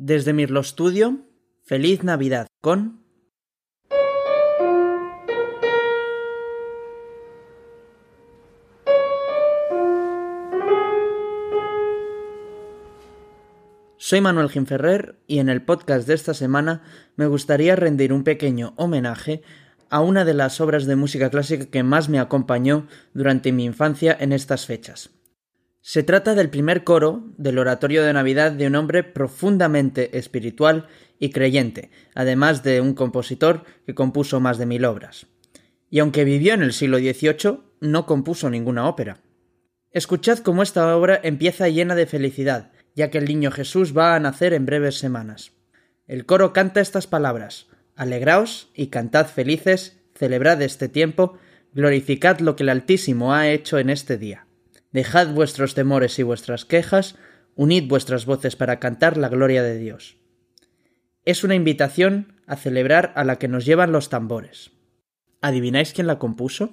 Desde Mirlo Studio, feliz Navidad con... Soy Manuel Ginferrer y en el podcast de esta semana me gustaría rendir un pequeño homenaje a una de las obras de música clásica que más me acompañó durante mi infancia en estas fechas. Se trata del primer coro del oratorio de Navidad de un hombre profundamente espiritual y creyente, además de un compositor que compuso más de mil obras. Y aunque vivió en el siglo XVIII, no compuso ninguna ópera. Escuchad cómo esta obra empieza llena de felicidad, ya que el niño Jesús va a nacer en breves semanas. El coro canta estas palabras Alegraos y cantad felices, celebrad este tiempo, glorificad lo que el Altísimo ha hecho en este día. Dejad vuestros temores y vuestras quejas, unid vuestras voces para cantar la gloria de Dios. Es una invitación a celebrar a la que nos llevan los tambores. ¿Adivináis quién la compuso?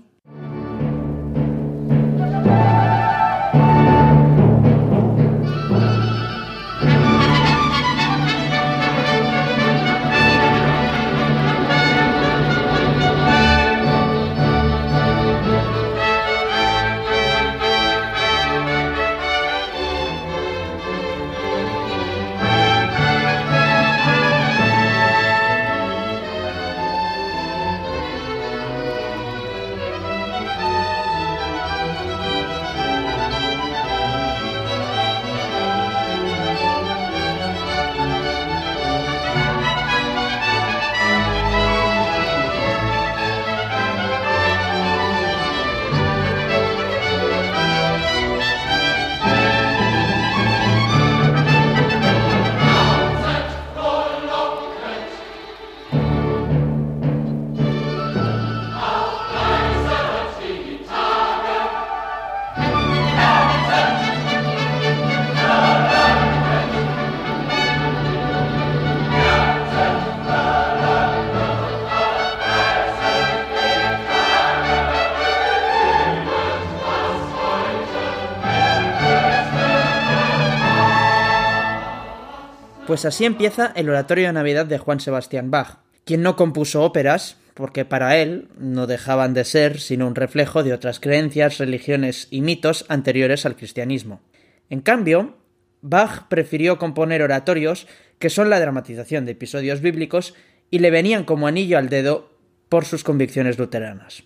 Pues así empieza el oratorio de Navidad de Juan Sebastián Bach, quien no compuso óperas, porque para él no dejaban de ser sino un reflejo de otras creencias, religiones y mitos anteriores al cristianismo. En cambio, Bach prefirió componer oratorios que son la dramatización de episodios bíblicos y le venían como anillo al dedo por sus convicciones luteranas.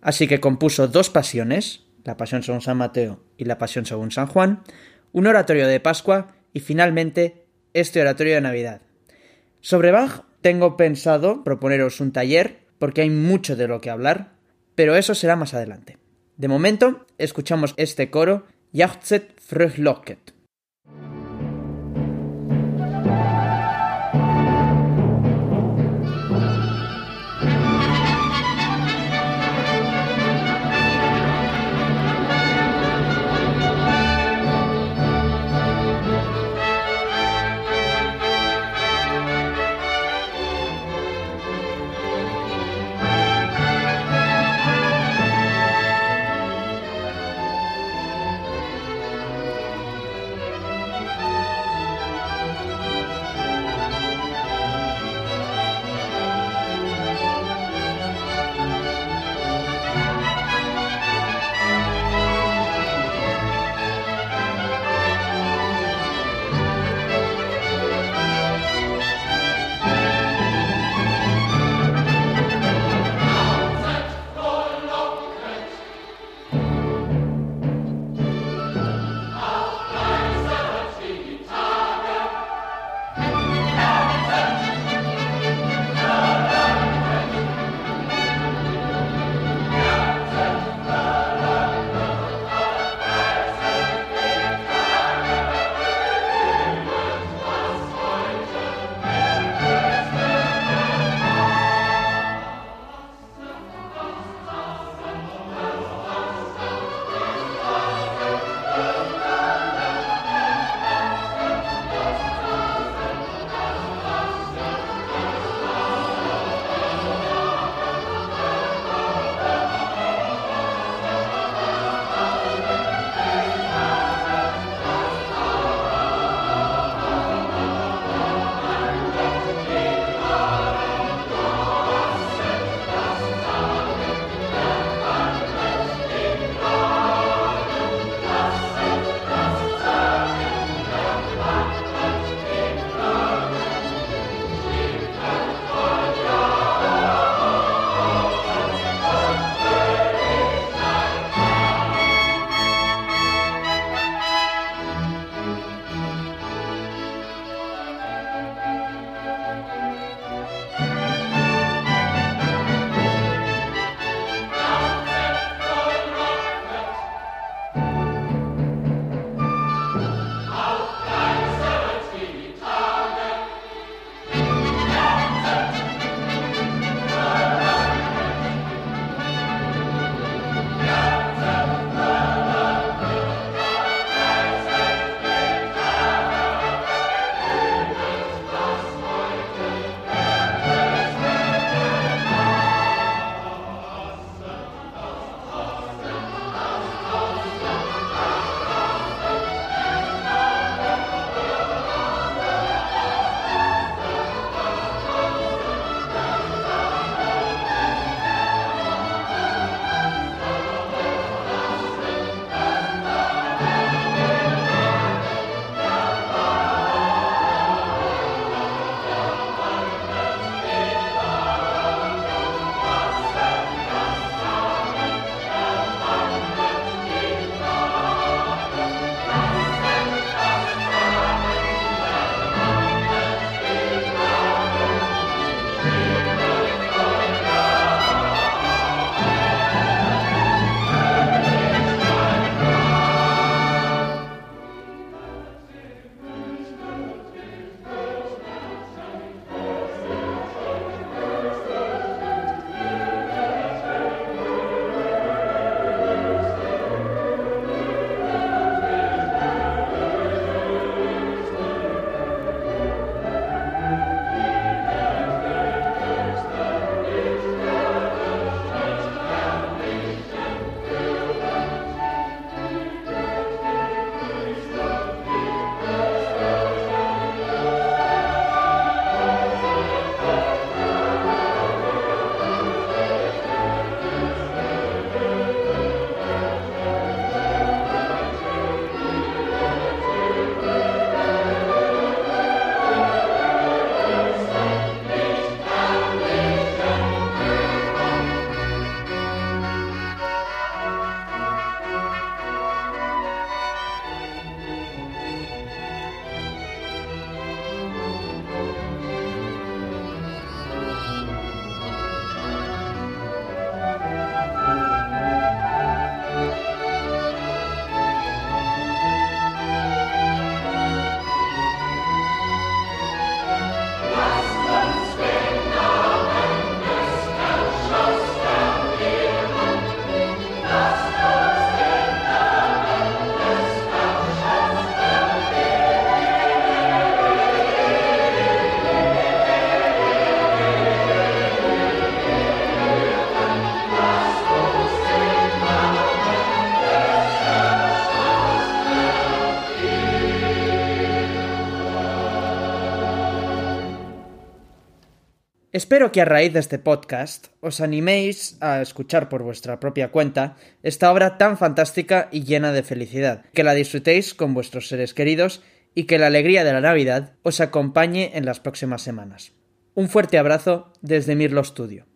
Así que compuso dos pasiones, la Pasión según San Mateo y la Pasión según San Juan, un oratorio de Pascua y finalmente este oratorio de Navidad. Sobre Bach tengo pensado proponeros un taller porque hay mucho de lo que hablar, pero eso será más adelante. De momento, escuchamos este coro Jachtzet Frühlocket. Espero que a raíz de este podcast os animéis a escuchar por vuestra propia cuenta esta obra tan fantástica y llena de felicidad, que la disfrutéis con vuestros seres queridos y que la alegría de la Navidad os acompañe en las próximas semanas. Un fuerte abrazo desde Mirlo Studio.